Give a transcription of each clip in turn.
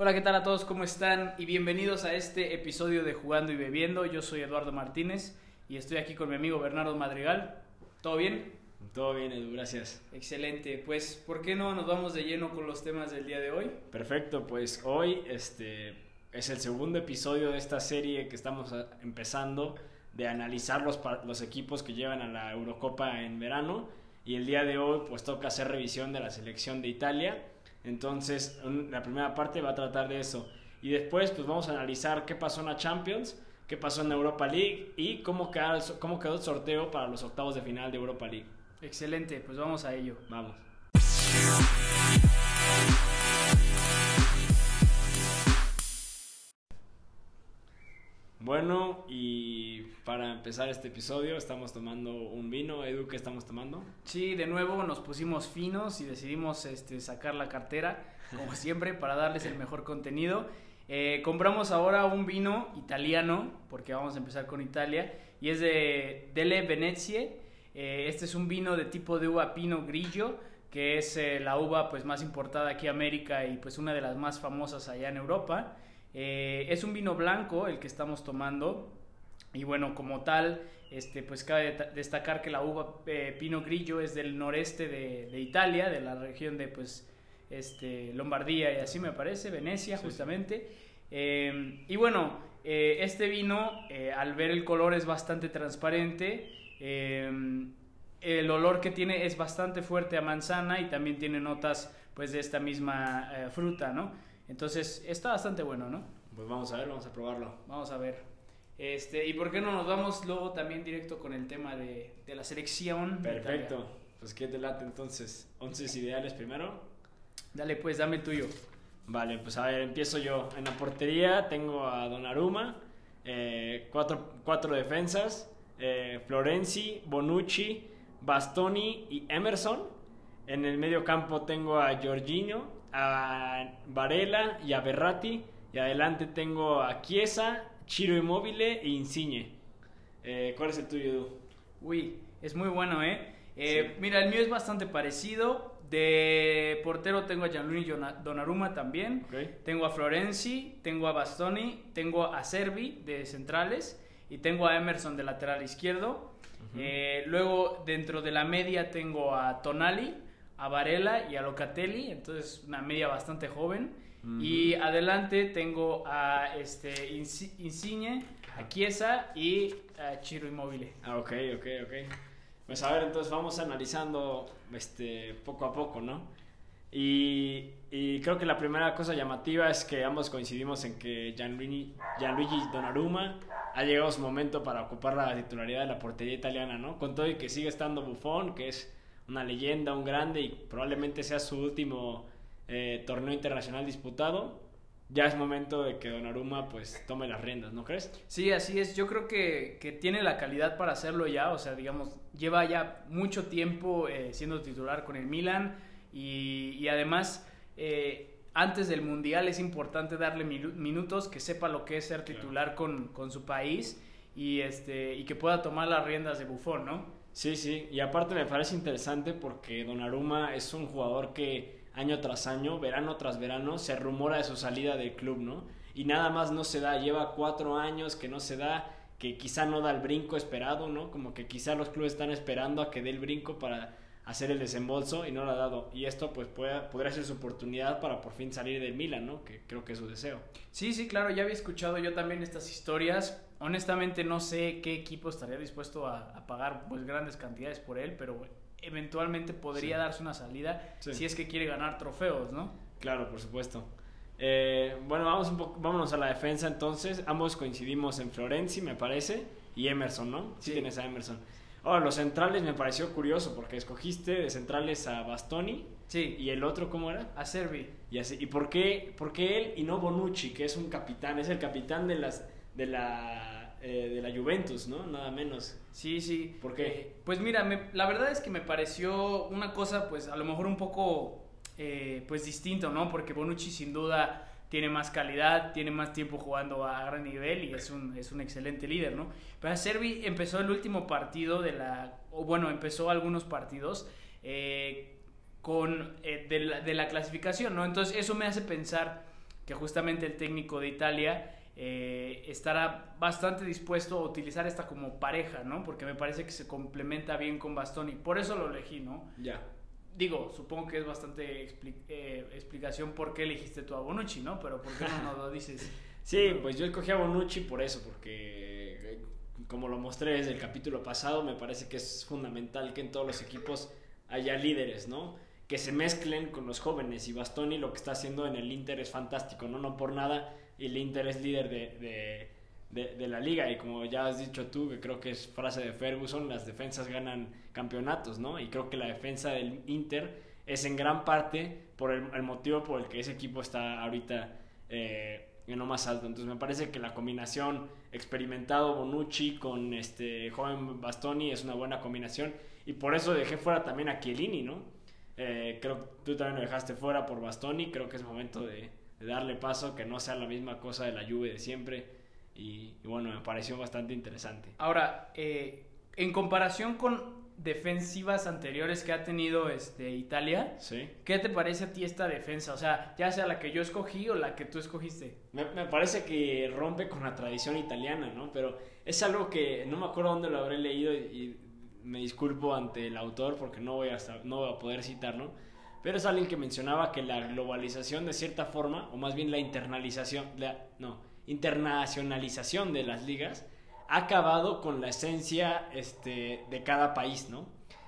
Hola, ¿qué tal a todos? ¿Cómo están? Y bienvenidos a este episodio de Jugando y Bebiendo. Yo soy Eduardo Martínez y estoy aquí con mi amigo Bernardo Madrigal. ¿Todo bien? Todo bien, Edu, gracias. Excelente. Pues, ¿por qué no nos vamos de lleno con los temas del día de hoy? Perfecto, pues hoy este, es el segundo episodio de esta serie que estamos a- empezando de analizar los, los equipos que llevan a la Eurocopa en verano. Y el día de hoy pues toca hacer revisión de la selección de Italia. Entonces la primera parte va a tratar de eso. Y después pues vamos a analizar qué pasó en la Champions, qué pasó en la Europa League y cómo quedó, el cómo quedó el sorteo para los octavos de final de Europa League. Excelente, pues vamos a ello. Vamos. Bueno, y para empezar este episodio estamos tomando un vino. Edu, ¿qué estamos tomando? Sí, de nuevo nos pusimos finos y decidimos este, sacar la cartera, como siempre, para darles el mejor contenido. Eh, compramos ahora un vino italiano, porque vamos a empezar con Italia, y es de Delle Venezie. Eh, este es un vino de tipo de uva Pino Grillo, que es eh, la uva pues, más importada aquí a América y pues una de las más famosas allá en Europa. Es un vino blanco el que estamos tomando. Y bueno, como tal, este, pues cabe destacar que la uva eh, Pino Grillo es del noreste de, de Italia, de la región de pues, este, Lombardía y así me parece, Venecia Sí, sí. justamente. Eh, y bueno, eh, este vino, al ver el color, es bastante transparente. el olor que tiene es bastante fuerte a manzana y también tiene notas pues de esta misma fruta, ¿no? Entonces está bastante bueno, ¿no? Pues vamos a ver, vamos a probarlo. Vamos a ver. Este, ¿Y por qué no nos vamos luego también directo con el tema de, de la selección? Perfecto. Italia? Pues qué te late entonces. Once ideales primero. Dale, pues, dame el tuyo. Vale, pues a ver, empiezo yo. En la portería tengo a Donnarumma, eh, cuatro, cuatro defensas, eh, Florenzi, Bonucci, Bastoni y Emerson. En el medio campo tengo a Jorginho, a Varela y a Berratti. Y adelante tengo a Chiesa, Chiro Immobile e Insigne. Eh, ¿Cuál es el tuyo, Edu? Uy, es muy bueno, ¿eh? Eh, Sí. Mira, el mío es bastante parecido. De portero tengo a Gianluigi Donna- Donnarumma también. Ok. Tengo a Florenzi, tengo a Bastoni, tengo a Servi de centrales y tengo a Emerson de lateral izquierdo. Eh, luego dentro de la media tengo a Tonali, a Varela y a Locatelli, entonces una media bastante joven. Y adelante tengo a este Insi- Insigne, a Chiesa y a Chiro Immobile. Ah, ok, ok, ok. Pues a ver, entonces vamos analizando este, poco a poco, ¿no? Y, y creo que la primera cosa llamativa es que ambos coincidimos en que Gianluigi, Gianluigi Donnarumma ha llegado su momento para ocupar la titularidad de la portería italiana, ¿no? Con todo y que sigue estando Buffon, que es una leyenda, un grande y probablemente sea su último eh, torneo internacional disputado, ya es momento de que Donnarumma pues tome las riendas, ¿no crees? Sí, así es. Yo creo que, que tiene la calidad para hacerlo ya. O sea, digamos, lleva ya mucho tiempo eh, siendo titular con el Milan. Y, y además, eh, antes del Mundial es importante darle minu- minutos, que sepa lo que es ser Claro. titular con, con su país y, este, y que pueda tomar las riendas de Buffon, ¿no? Sí, sí, y aparte me parece interesante porque Donnarumma es un jugador que año tras año, verano tras verano, se rumora de su salida del club, ¿no? Y nada más no se da, lleva cuatro años que no se da, que quizá no da el brinco esperado, ¿no? Como que quizá los clubes están esperando a que dé el brinco para hacer el desembolso y no lo ha dado. Y esto pues puede, podría ser su oportunidad para por fin salir del Milan, ¿no? Que creo que es su deseo. Sí, sí, claro, ya había escuchado yo también estas historias. Honestamente no sé qué equipo estaría dispuesto a, a pagar pues grandes cantidades por él, pero eventualmente podría Sí. darse una salida Sí. si es que quiere ganar trofeos, ¿no? Claro, por supuesto. Eh, bueno, vamos un poco, vámonos a la defensa entonces. Ambos coincidimos en Florenzi, me parece, y Emerson, ¿no? Sí, Sí. tienes a Emerson. Ahora, los centrales me pareció curioso porque escogiste de centrales a Bastoni Sí, y el otro, ¿cómo era? a Servi. Y así, ¿y por qué, por qué él y no Bonucci, que es un capitán, es el capitán de las de la eh, de la Juventus, ¿no? Nada menos. Sí, sí. ¿Por qué? Eh, pues mira, me- la verdad es que me pareció una cosa, pues a lo mejor un poco, eh, pues distinto, ¿no? Porque Bonucci sin duda tiene más calidad, tiene más tiempo jugando a gran nivel y es un, es un excelente líder, ¿no? Pero Servi empezó el último partido de la, o bueno, empezó algunos partidos eh, con, eh, de, la, de la clasificación, ¿no? Entonces eso me hace pensar que justamente el técnico de Italia eh, estará bastante dispuesto a utilizar esta como pareja, ¿no? Porque me parece que se complementa bien con Bastoni. Por eso lo elegí, ¿no? Ya. Digo, supongo que es bastante eh, explicación por qué elegiste tú a Bonucci, ¿no? Pero ¿por qué no nos lo dices? sí, pues yo escogí a Bonucci por eso, porque eh, como lo mostré desde el capítulo pasado, me parece que es fundamental que en todos los equipos haya líderes, ¿no? Que se mezclen con los jóvenes y Bastoni lo que está haciendo en el Inter es fantástico, ¿no? No por nada el Inter es líder de, de, la liga y como ya has dicho tú, que creo que es frase de Ferguson, las defensas ganan campeonatos, ¿no? Y creo que la defensa del Inter es en gran parte por el, motivo por el que ese equipo está ahorita eh, en lo más alto. Entonces me parece que la combinación experimentado Bonucci con este joven Bastoni es una buena combinación y por eso dejé fuera también a Chiellini, ¿no? Eh, creo que tú también lo dejaste fuera por Bastoni, creo que es momento de, de darle paso, que no sea la misma cosa de la lluvia de siempre. Y, bueno, me pareció bastante interesante. Ahora, eh, en comparación con defensivas anteriores que ha tenido este, Italia, ¿Sí? ¿qué te parece a ti esta defensa? O sea, ya sea la que yo escogí o la que tú escogiste. Me, parece que rompe con la tradición italiana, ¿no? Pero es algo que no me acuerdo dónde lo habré leído y, me disculpo ante el autor porque no voy a, no voy a poder citarlo pero es alguien que mencionaba que la globalización de cierta forma, o más bien la internalización, no, internacionalización de las ligas, ha acabado con la esencia este, de cada país, ¿no?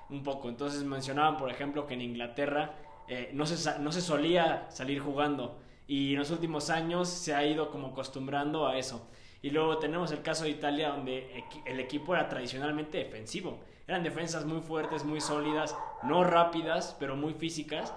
Un poco. Entonces mencionaban, por ejemplo, que en Inglaterra eh, no, se, no se solía salir jugando y en los últimos años se ha ido como acostumbrando a eso. Y luego tenemos el caso de Italia donde el equipo era tradicionalmente defensivo. Eran defensas muy fuertes, muy sólidas, no rápidas, pero muy físicas.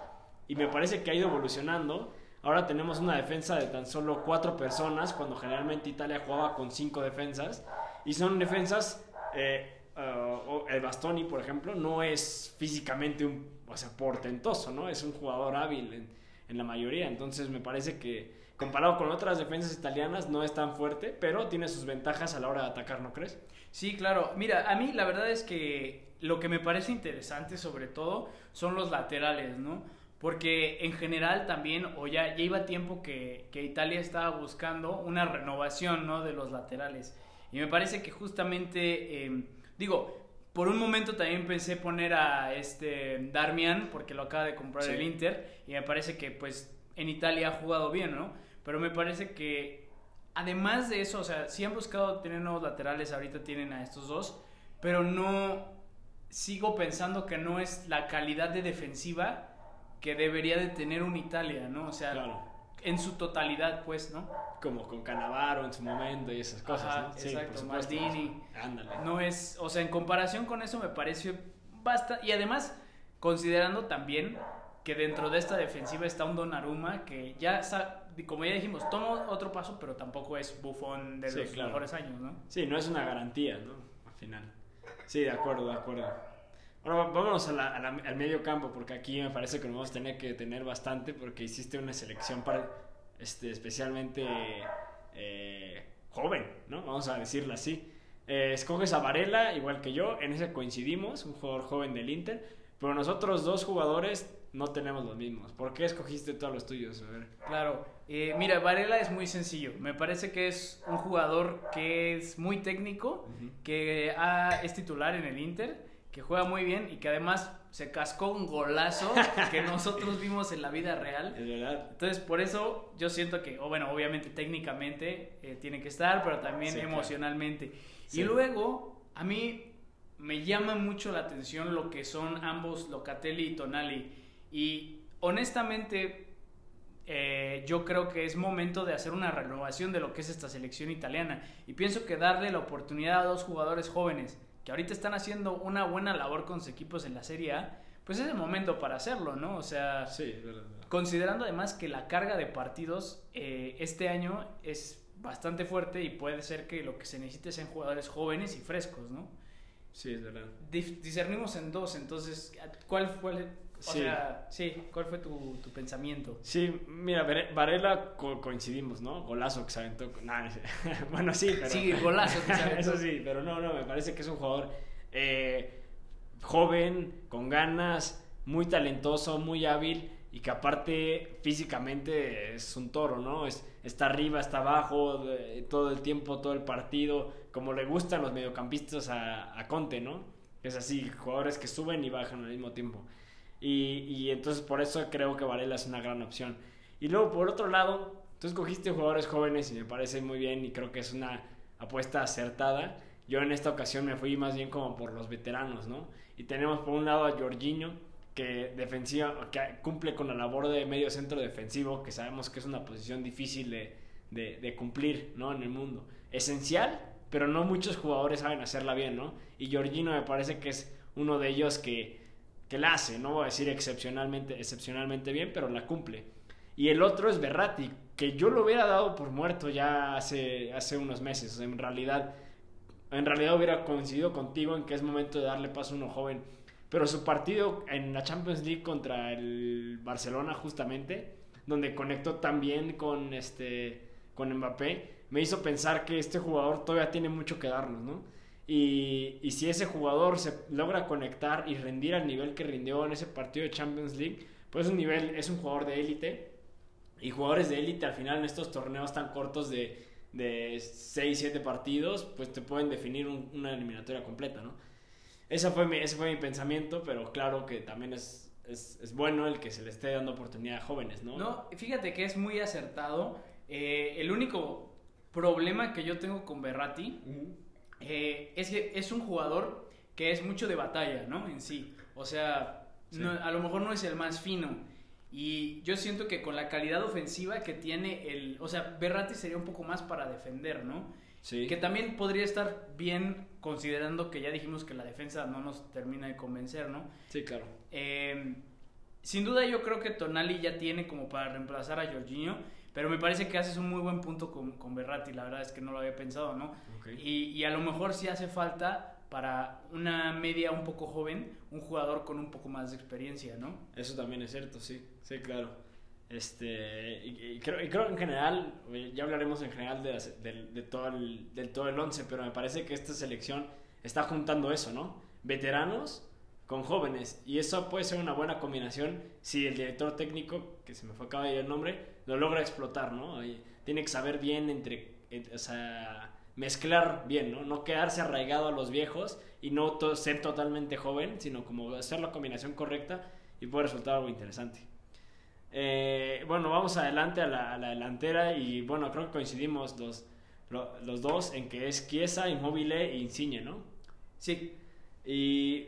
Y me parece que ha ido evolucionando. Ahora tenemos una defensa de tan solo cuatro personas, cuando generalmente Italia jugaba con cinco defensas. Y son defensas, eh, uh, el Bastoni, por ejemplo, no es físicamente un o sea, portentoso, ¿no? Es un jugador hábil en, en la mayoría. Entonces me parece que comparado con otras defensas italianas no es tan fuerte, pero tiene sus ventajas a la hora de atacar, ¿no crees? Sí, claro. Mira, a mí la verdad es que lo que me parece interesante sobre todo son los laterales, ¿no? Porque en general también, o ya, ya iba tiempo que, Italia estaba buscando una renovación, ¿no? De los laterales. Y me parece que justamente, em, digo, por un momento también pensé poner a este Darmian, porque lo acaba de comprar el Inter, y me parece que pues en Italia ha jugado bien, ¿no? Pero me parece que además de eso, o sea, sí han buscado tener nuevos laterales, ahorita tienen a estos dos, pero no sigo pensando que no es la calidad de defensiva que debería de tener un Italia, ¿no? O sea, en su totalidad, pues, ¿no? Como con Canavaro en su momento y esas cosas, ¿no? exacto, Maldini. Ándale. No es, o sea, en comparación con eso me pareció bastante, y además, considerando también que dentro de esta defensiva está un Donnarumma que ya como ya dijimos, toma otro paso, pero tampoco es bufón de los mejores años, ¿no? Sí, no es una garantía, ¿no? Al final. Sí, de acuerdo, de acuerdo. Ahora vámonos al medio campo, porque aquí me parece que nos vamos a tener que tener bastante, porque hiciste una selección para, este, especialmente eh, joven, ¿no? Vamos a decirlo así. Eh, escoges a Varela, igual que yo, en ese coincidimos, un jugador joven del Inter, pero nosotros dos jugadores no tenemos los mismos. ¿Por qué escogiste todos los tuyos? A ver. Claro, eh, mira, Varela es muy sencillo. Me parece que es un jugador que es muy técnico, que es titular en el Inter, que juega muy bien y que además se cascó un golazo que nosotros vimos en la vida real. Es verdad. Entonces, por eso yo siento que, bueno, obviamente técnicamente eh, tiene que estar, pero también emocionalmente. Y luego, a mí me llama mucho la atención lo que son ambos Locatelli y Tonali y honestamente, eh, yo creo que es momento de hacer una renovación de lo que es esta selección italiana. Y pienso que darle la oportunidad a dos jugadores jóvenes que ahorita están haciendo una buena labor con sus equipos en la Serie A, pues es el momento para hacerlo, ¿no? O sea, considerando además que la carga de partidos eh, este año es bastante fuerte y puede ser que lo que se necesite sean jugadores jóvenes y frescos, ¿no? Sí, es verdad. discernimos en dos, entonces, ¿cuál fue o sí. sea, sí, ¿cuál fue tu, tu pensamiento? Sí, mira, Varela coincidimos, ¿no? Golazo que se aventó. bueno, sí, pero. Sí, golazo que se aventó. Eso sí, pero no, no, me parece que es un jugador eh, joven, con ganas, muy talentoso, muy hábil y que aparte físicamente es un toro, ¿no? Es, está arriba, está abajo, todo el tiempo, todo el partido, como le gustan los mediocampistas a, a Conte, ¿no? Es así, jugadores que suben y bajan al mismo tiempo. Y, entonces por eso creo que Varela es una gran opción. Y luego por otro lado, tú escogiste jugadores jóvenes y me parece muy bien y creo que es una apuesta acertada. Yo en esta ocasión me fui más bien como por los veteranos, ¿no? Y tenemos por un lado a Jorginho, que defensiva, que cumple con la labor de medio centro defensivo, que sabemos que es una posición difícil de, de, cumplir ¿no? en el mundo. Esencial, pero no muchos jugadores saben hacerla bien, ¿no? Y Jorginho me parece que es uno de ellos que, que la hace, no voy a decir excepcionalmente, excepcionalmente bien, pero la cumple. Y el otro es Berratti, que yo lo hubiera dado por muerto ya hace, hace unos meses. En realidad, en realidad hubiera coincidido contigo en que es momento de darle paso a uno joven pero su partido en la Champions League contra el Barcelona justamente, donde conectó también con, este, con Mbappé, me hizo pensar que este jugador todavía tiene mucho que darnos, ¿no? Y, y, si ese jugador se logra conectar y rendir al nivel que rindió en ese partido de Champions League, pues un nivel, es un jugador de élite. Y jugadores de élite al final en estos torneos tan cortos de, de 6, 7 partidos, pues te pueden definir una eliminatoria completa, ¿no? Ese fue mi, ese fue mi pensamiento, pero claro que también es, es, bueno el que se le esté dando oportunidad a jóvenes, ¿no? No, fíjate que es muy acertado. Eh, el único problema que yo tengo con Berratti eh, es que es un jugador que es mucho de batalla, ¿no? En sí. O sea, a lo mejor no es el más fino. Y yo siento que con la calidad ofensiva que tiene el... O sea, Berratti sería un poco más para defender, ¿no? Que también podría estar bien considerando que ya dijimos que la defensa no nos termina de convencer, ¿no? Sí, claro. Em, sin duda yo creo que Tonali ya tiene como para reemplazar a Jorginho, pero me parece que haces un muy buen punto con, con Berratti, la verdad es que no lo había pensado, ¿no? Y, y, a lo mejor sí hace falta para una media un poco joven, un jugador con un poco más de experiencia, ¿no? Eso también es cierto, sí, sí, claro. Este, y, creo, y creo en general, ya hablaremos en general de, de, todo el, del todo el once, pero me parece que esta selección está juntando eso, ¿no? Veteranos con jóvenes. Y eso puede ser una buena combinación si el director técnico, que se me fue acaba de ir el nombre, lo logra explotar, ¿no? tiene que saber bien entre, o sea, mezclar bien, ¿no? No quedarse arraigado a los viejos y no ser totalmente joven, sino como hacer la combinación correcta y puede resultar algo interesante. Eh, bueno, vamos adelante a la, delantera y bueno, creo que coincidimos los, los dos en que es Chiesa, Inmóvil e Insigne, ¿no? Sí. Y,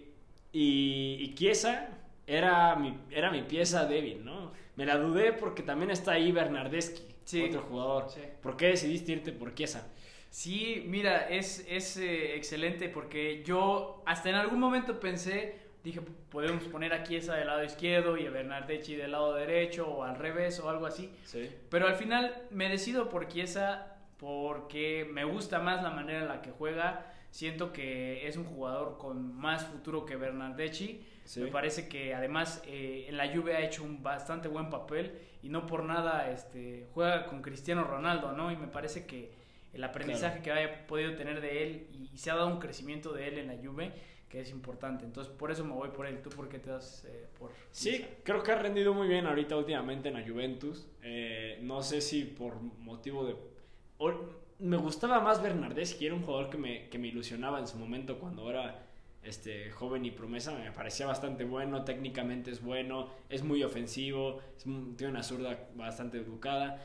y, Chiesa era mi, era mi pieza débil, ¿no? Me la dudé porque también está ahí Bernardeschi, otro jugador. ¿Por qué decidiste irte por Chiesa? Sí, mira, es, es eh, excelente porque yo hasta en algún momento pensé dije, podemos poner a Chiesa del lado izquierdo y a Bernardeschi del lado derecho o al revés o algo así. Sí. Pero al final me decido por Chiesa porque me gusta más la manera en la que juega. Siento que es un jugador con más futuro que Bernardeschi. Me parece que además eh, en la Juve ha hecho un bastante buen papel y no por nada este, juega con Cristiano Ronaldo, ¿no? Y me parece que el aprendizaje que haya podido tener de él y, y, se ha dado un crecimiento de él en la Juve que es importante. Entonces, por eso me voy por él. ¿Tú por qué te das eh, por...? Sí, creo que ha rendido muy bien ahorita últimamente en la Juventus. Eh, no sé si por motivo de... me gustaba más Bernardeschi, era un jugador que me, que me ilusionaba en su momento cuando era este, joven y promesa. Me parecía bastante bueno, técnicamente es bueno, es muy ofensivo, tiene una zurda bastante educada.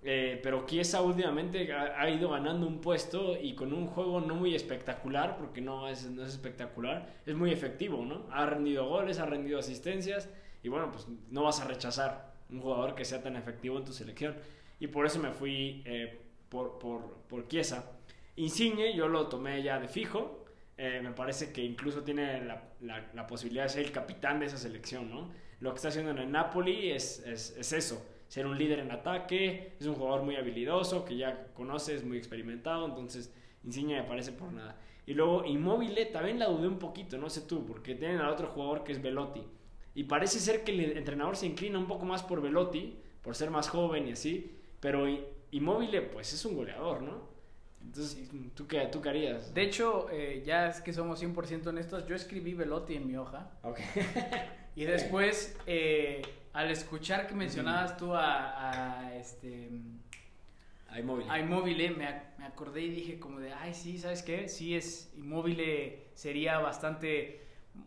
Eh, pero Chiesa últimamente ha, ido ganando un puesto y con un juego no muy espectacular, porque no es, no es espectacular, es muy efectivo, ¿no? Ha rendido goles, ha rendido asistencias y bueno, pues no vas a rechazar un jugador que sea tan efectivo en tu selección. Y por eso me fui eh, por, por, por Chiesa. Insigne yo lo tomé ya de fijo, eh, me parece que incluso tiene la, posibilidad de ser el capitán de esa selección, ¿no? Lo que está haciendo en el Napoli es, es, es eso ser un líder en ataque, es un jugador muy habilidoso, que ya conoces, muy experimentado, entonces Insigne me parece por nada. Y luego Inmóvil también la dudé un poquito, no sé tú, porque tienen al otro jugador que es Velotti. Y parece ser que el entrenador se inclina un poco más por Velotti, por ser más joven y así, pero Inmóvil pues es un goleador, ¿no? Entonces, ¿tú qué, ¿tú qué harías? De hecho, eh, ya es que somos 100% honestos, yo escribí Velotti en mi hoja. Ok. y después... Eh, al escuchar que mencionabas tú a, a este a Immobile. a me, me acordé y dije como de, ay, sí, ¿sabes qué? Sí, es Immobile sería bastante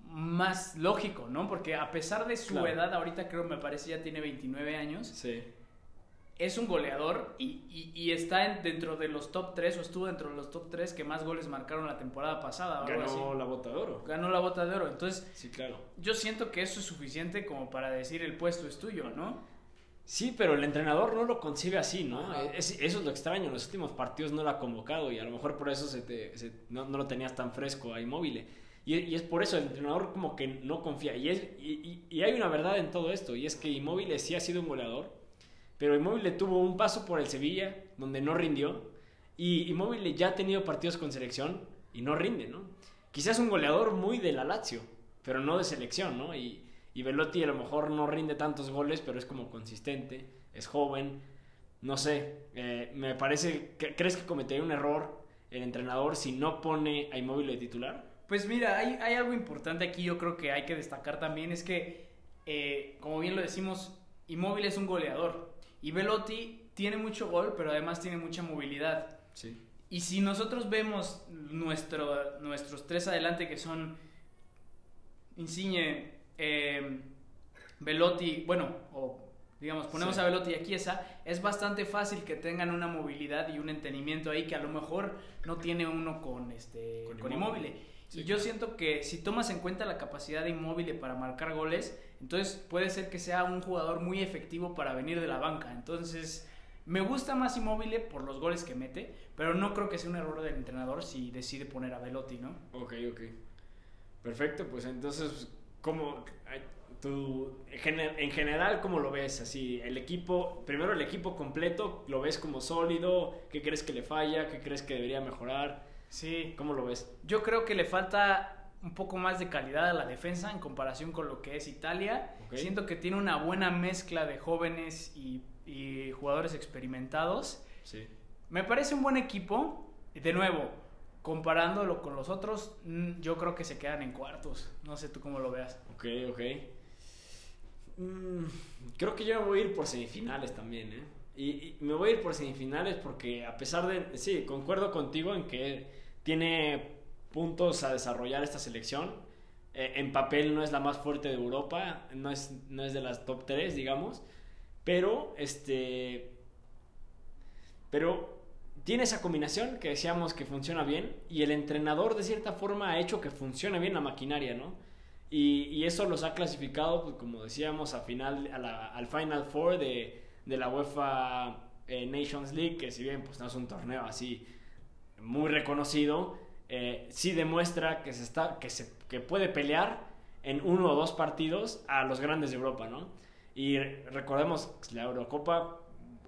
más lógico, ¿no? Porque a pesar de su Claro. edad, ahorita creo, me parece ya tiene 29 años, Sí. Es un goleador y, y- y está en- dentro de los top 3 o estuvo dentro de los top 3 que más goles marcaron la temporada pasada. Ganó así. la bota de oro. Ganó la bota de oro. Entonces, Sí, claro. yo siento que eso es suficiente como para decir el puesto es tuyo, ¿no? Sí, pero el entrenador no lo concibe así, ¿no? Es- eso es lo extraño. En los últimos partidos no lo ha convocado y a lo mejor por eso se te, se- no, no lo tenías tan fresco a Immobile. Y, y es por eso el entrenador como que no confía. Y, es, y, y- y hay una verdad en todo esto y es que Immobile sí ha sido un goleador, pero Immobile tuvo un paso por el Sevilla donde no rindió y Immobile ya ha tenido partidos con selección y no rinde, ¿no? Quizás un goleador muy de la Lazio, pero no de selección, ¿no? Y, y Velotti a lo mejor no rinde tantos goles, pero es como consistente, es joven, no sé, eh, me parece, ¿crees que cometería un error el entrenador si no pone a Immobile de titular? Pues mira, hay, algo importante aquí, yo creo que hay que destacar también, es que, eh, como bien lo decimos, Immobile es un goleador y Velotti tiene mucho gol, pero además tiene mucha movilidad. Sí. Y si nosotros vemos nuestro, nuestros tres adelante que son Insigne, eh, Velotti, bueno, o digamos, ponemos Sí. a Velotti y a Chiesa, es bastante fácil que tengan una movilidad y un entendimiento ahí que a lo mejor no tiene uno con, este, Con con. Immobile. Sí. Y yo siento que si tomas en cuenta la capacidad de Immobile para marcar goles, entonces puede ser que sea un jugador muy efectivo para venir de la banca. Entonces, me gusta más Immobile por los goles que mete, pero no creo que sea un error del entrenador si decide poner a Velotti, ¿no? Ok, ok. Perfecto, pues entonces, ¿cómo, tú, en general, cómo lo ves? Así, el equipo, primero el equipo completo, ¿lo ves como sólido? ¿Qué crees que le falla? ¿Qué crees que debería mejorar? Sí. ¿Cómo lo ves? Yo creo que le falta un poco más de calidad a la defensa en comparación con lo que es Italia. Siento que tiene una buena mezcla de jóvenes y, y jugadores experimentados. Sí. Me parece un buen equipo. De nuevo, comparándolo con los otros, mm, yo creo que se quedan en cuartos. No sé tú cómo lo veas. Ok, ok. Mm, creo que yo me voy a ir por semifinales también, ¿eh? Y, y me voy a ir por semifinales porque a pesar de... Sí, concuerdo contigo en que tiene puntos a desarrollar esta selección. Eh, en papel no es la más fuerte de Europa, no es, no es de las top 3, digamos. Pero, este... Pero tiene esa combinación que decíamos que funciona bien y el entrenador de cierta forma ha hecho que funcione bien la maquinaria, ¿no? Y, y eso los ha clasificado, pues, como decíamos, a final, al Final Four de, de la UEFA eh, Nations League, que si bien pues, no es un torneo así muy reconocido, eh, sí demuestra que, se está, que, se, que puede pelear en uno o dos partidos a los grandes de Europa, ¿no? Y recordemos, la Eurocopa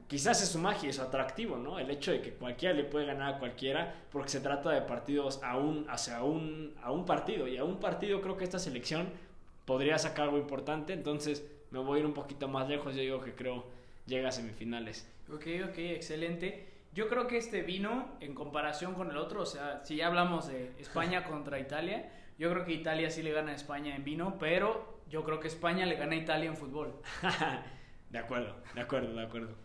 quizás es su magia y su atractivo, ¿no? El hecho de que cualquiera le puede ganar a cualquiera porque se trata de partidos a un, hacia un, a un partido y a un partido creo que esta selección podría sacar algo importante, entonces me voy a ir un poquito más lejos, yo digo que creo llega a semifinales. Ok, ok, excelente. Yo creo que este vino, en comparación con el otro, o sea, si ya hablamos de España contra Italia, yo creo que Italia sí le gana a España en vino, pero yo creo que España le gana a Italia en fútbol. de acuerdo, de acuerdo, de acuerdo.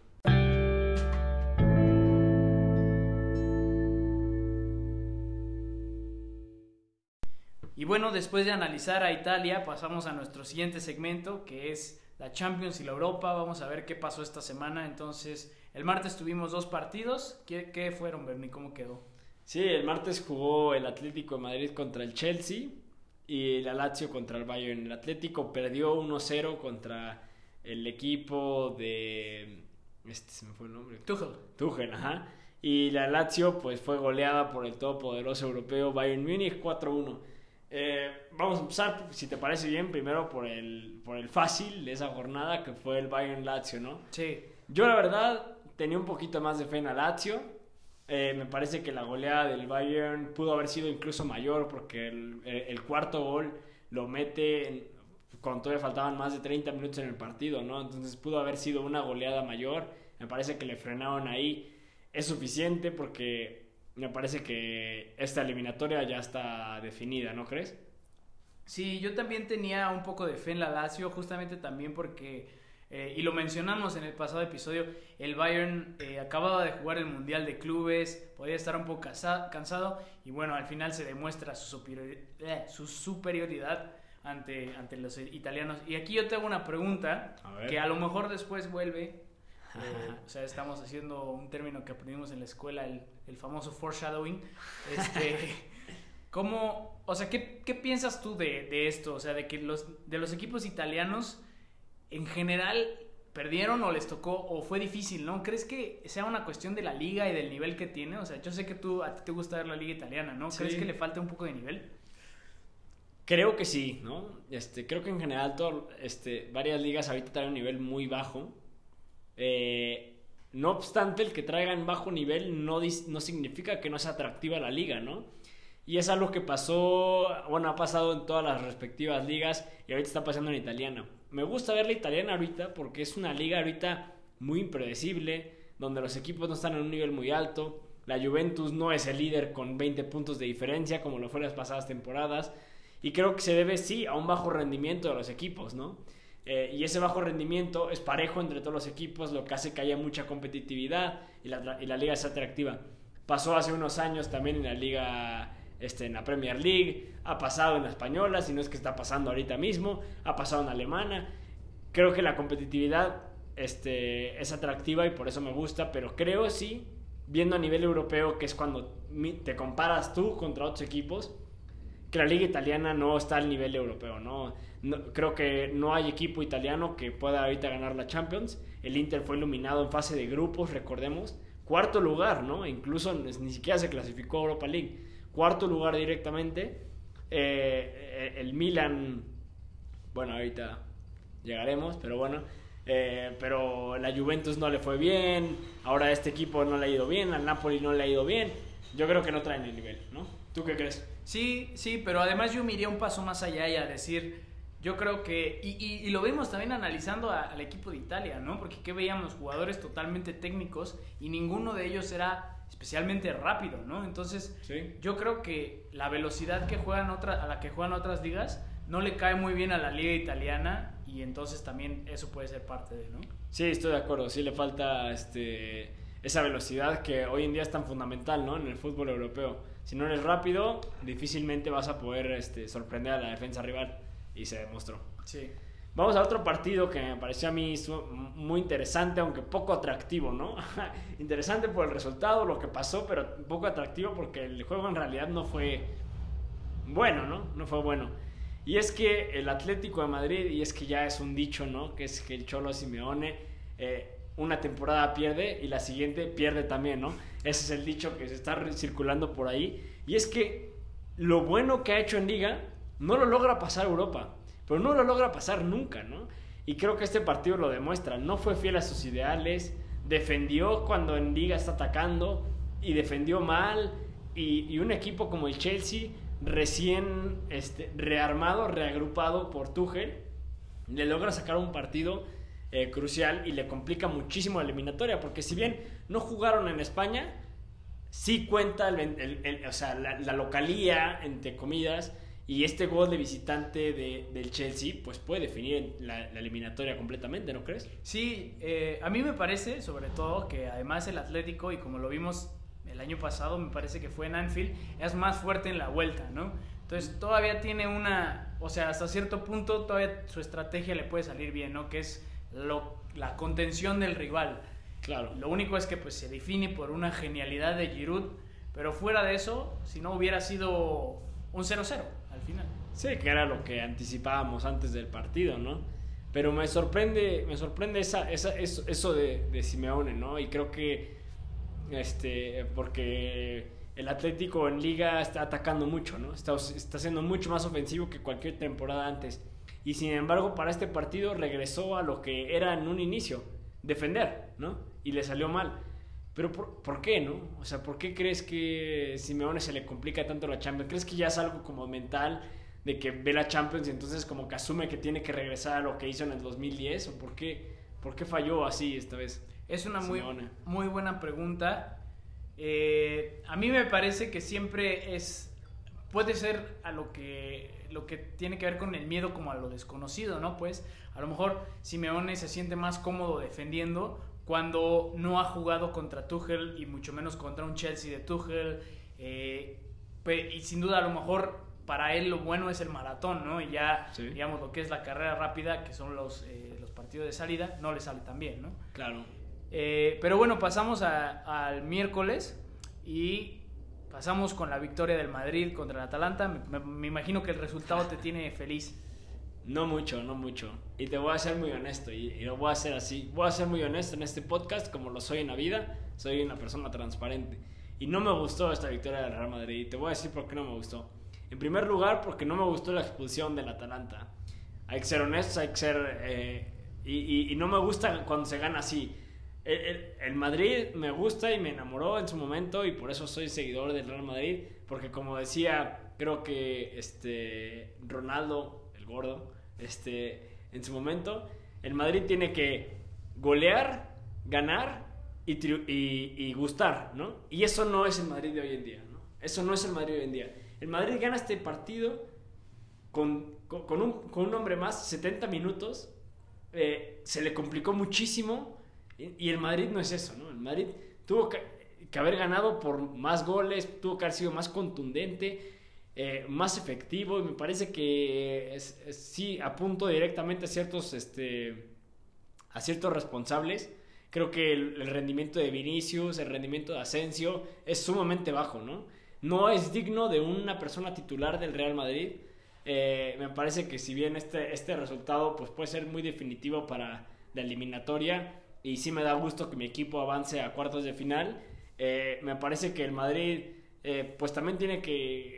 Y bueno, después de analizar a Italia, pasamos a nuestro siguiente segmento, que es la Champions y la Europa. Vamos a ver qué pasó esta semana. Entonces, el martes tuvimos dos partidos. ¿Qué, qué fueron, Bernie? ¿Cómo quedó? Sí, el martes jugó el Atlético de Madrid contra el Chelsea y la Lazio contra el Bayern. El Atlético perdió 1-0 contra el equipo de... Este se me fue el nombre. Tuchel. Tuchel, ajá. Y la Lazio pues fue goleada por el todopoderoso europeo Bayern Múnich 4-1. Eh, vamos a empezar, si te parece bien, primero por el, por el fácil de esa jornada que fue el Bayern Lazio, ¿no? Sí. Yo la verdad tenía un poquito más de fe en la Lazio. Eh, me parece que la goleada del Bayern pudo haber sido incluso mayor porque el, el cuarto gol lo mete en- cuando todavía faltaban más de 30 minutos en el partido, ¿no? Entonces pudo haber sido una goleada mayor. Me parece que le frenaron ahí. Es suficiente porque me parece que esta eliminatoria ya está definida, ¿no crees? Sí, yo también tenía un poco de fe en la Lazio, justamente también porque Eh, y lo mencionamos en el pasado episodio, el Bayern eh, acababa de jugar el Mundial de Clubes, podía estar un poco cansado y bueno, al final se demuestra su, superioridad, eh, su superioridad ante, ante los italianos. Y aquí yo te hago una pregunta que a lo mejor después vuelve. o sea, estamos haciendo un término que aprendimos en la escuela, el, el famoso foreshadowing. Este, ¿cómo, o sea, ¿qué, qué piensas tú de, de, esto? O sea, de que los, de los equipos italianos en general perdieron o les tocó o fue difícil, ¿no? ¿Crees que sea una cuestión de la liga y del nivel que tiene? O sea, yo sé que tú a ti te gusta ver la liga italiana, ¿no? ¿Crees que le falta un poco de nivel? Creo que sí, ¿no? Este, creo que en general todo, este, varias ligas ahorita traen un nivel muy bajo. Eh, no obstante, el que traigan bajo nivel no, no significa que no sea atractiva la liga, ¿no? Y es algo que pasó, bueno, ha pasado en todas las respectivas ligas y ahorita está pasando en italiana me gusta ver la italiana ahorita porque es una liga ahorita muy impredecible, donde los equipos no están en un nivel muy alto. La Juventus no es el líder con 20 puntos de diferencia como lo fue las pasadas temporadas. Y creo que se debe, sí, a un bajo rendimiento de los equipos, ¿no? Eh, y ese bajo rendimiento es parejo entre todos los equipos, lo que hace que haya mucha competitividad y la, y la liga sea atractiva. Pasó hace unos años también en la liga este, en la Premier League, ha pasado en la española, si no es que está pasando ahorita mismo, ha pasado en alemana. Creo que la competitividad este, es atractiva y por eso me gusta, pero creo sí, viendo a nivel europeo, que es cuando te comparas tú contra otros equipos, que la liga italiana no está al nivel europeo, ¿no? creo que no hay equipo italiano que pueda ahorita ganar la Champions. El Inter fue iluminado en fase de grupos, recordemos. Cuarto lugar, ¿no? Incluso ni siquiera se clasificó a Europa League cuarto lugar directamente. Eh, el Milan, bueno, ahorita llegaremos, pero bueno. Eh, pero la Juventus no le fue bien, ahora este equipo no le ha ido bien, al Napoli no le ha ido bien. Yo creo que no traen el nivel, ¿no? ¿Tú qué crees? Sí, sí, pero además yo miré un paso más allá y a decir, yo creo que, y, lo vimos también analizando al equipo de Italia, ¿no? Porque que veíamos jugadores totalmente técnicos y ninguno de ellos era especialmente rápido, ¿no? Entonces, yo creo que la velocidad que juegan otra, a la que juegan otras ligas no le cae muy bien a la liga italiana y entonces también eso puede ser parte de, ¿no? Sí, estoy de acuerdo, sí le falta este, esa velocidad que hoy en día es tan fundamental, ¿no? En el fútbol europeo. Si no eres rápido, difícilmente vas a poder este, sorprender a la defensa rival y se demostró. Sí. Vamos a otro partido que me pareció a mí muy interesante, aunque poco atractivo, ¿no? interesante por el resultado, lo que pasó, pero poco atractivo porque el juego en realidad no fue bueno, ¿no? No fue bueno. Y es que el Atlético de Madrid, y es que ya es un dicho, ¿no? Que es que el Cholo Simeone eh, una temporada pierde y la siguiente pierde también, ¿no? Ese es el dicho que se está circulando por ahí. Y es que lo bueno que ha hecho en Liga no lo logra pasar a Europa pero no lo logra pasar nunca, ¿no? Y creo que este partido lo demuestra. No fue fiel a sus ideales, defendió cuando en liga está atacando y defendió mal. Y, un equipo como el Chelsea, recién este, rearmado, reagrupado por Tuchel, le logra sacar un partido eh, crucial y le complica muchísimo la eliminatoria. Porque si bien no jugaron en España, sí cuenta o sea, la, la localía, entre comidas y este gol de visitante de, del Chelsea, pues puede definir la, eliminatoria completamente, ¿no crees? Sí, eh, a mí me parece, sobre todo, que además el Atlético, y como lo vimos el año pasado, me parece que fue en Anfield, es más fuerte en la vuelta, ¿no? Entonces todavía tiene una, o sea, hasta cierto punto todavía su estrategia le puede salir bien, ¿no? Que es lo, la contención del rival. Claro. Lo único es que pues se define por una genialidad de Giroud, pero fuera de eso, si no hubiera sido un 0-0 al final. Sí, que era lo que anticipábamos antes del partido, ¿no? Pero me sorprende, me sorprende esa, esa, eso, eso de, de, Simeone, ¿no? Y creo que, este, porque el Atlético en liga está atacando mucho, ¿no? Está, está siendo mucho más ofensivo que cualquier temporada antes. Y sin embargo, para este partido regresó a lo que era en un inicio, defender, ¿no? Y le salió mal. Pero por, qué, no? O sea, ¿por qué crees que Simeone se le complica tanto la Champions? ¿Crees que ya es algo como mental de que ve la Champions y entonces como que asume que tiene que regresar a lo que hizo en el 2010? ¿O por qué, por qué falló así esta vez? Es una muy, muy buena pregunta. Eh, a mí me parece que siempre es puede ser a lo que, lo que tiene que ver con el miedo como a lo desconocido, ¿no? Pues a lo mejor Simeone se siente más cómodo defendiendo cuando no ha jugado contra Tuchel y mucho menos contra un Chelsea de Tuchel. Eh, y sin duda a lo mejor para él lo bueno es el maratón, ¿no? Y ya, digamos, lo que es la carrera rápida, que son los, eh, los partidos de salida, no le sale tan bien, ¿no? Claro. Eh, pero bueno, pasamos al miércoles y pasamos con la victoria del Madrid contra el Atalanta. Me, imagino que el resultado te tiene feliz. No mucho, no mucho. Y te voy a ser muy honesto y, y, lo voy a hacer así. Voy a ser muy honesto en este podcast como lo soy en la vida. Soy una persona transparente. Y no me gustó esta victoria del Real Madrid. Y te voy a decir por qué no me gustó. En primer lugar, porque no me gustó la expulsión del Atalanta. Hay que ser honestos, hay que ser... Eh, y, no me gusta cuando se gana así. El, Madrid me gusta y me enamoró en su momento y por eso soy seguidor del Real Madrid. Porque como decía, creo que este, Ronaldo, el gordo, este, en su momento, el Madrid tiene que golear, ganar y, y, gustar, ¿no? Y eso no es el Madrid de hoy en día, ¿no? Eso no es el Madrid de hoy en día. El Madrid gana este partido con, con, un, con hombre más, 70 minutos. Eh, se le complicó muchísimo y, el Madrid no es eso, ¿no? El Madrid tuvo que, haber ganado por más goles, tuvo que haber sido más contundente, eh, más efectivo y me parece que sí apunto directamente a ciertos, este, a ciertos responsables. Creo que el, rendimiento de Vinicius, el rendimiento de Asensio es sumamente bajo, ¿no? no es digno de una persona titular del Real Madrid. Eh, me parece que si bien este, este resultado pues puede ser muy definitivo para la eliminatoria y sí me da gusto que mi equipo avance a cuartos de final, eh, me parece que el Madrid eh, pues también tiene que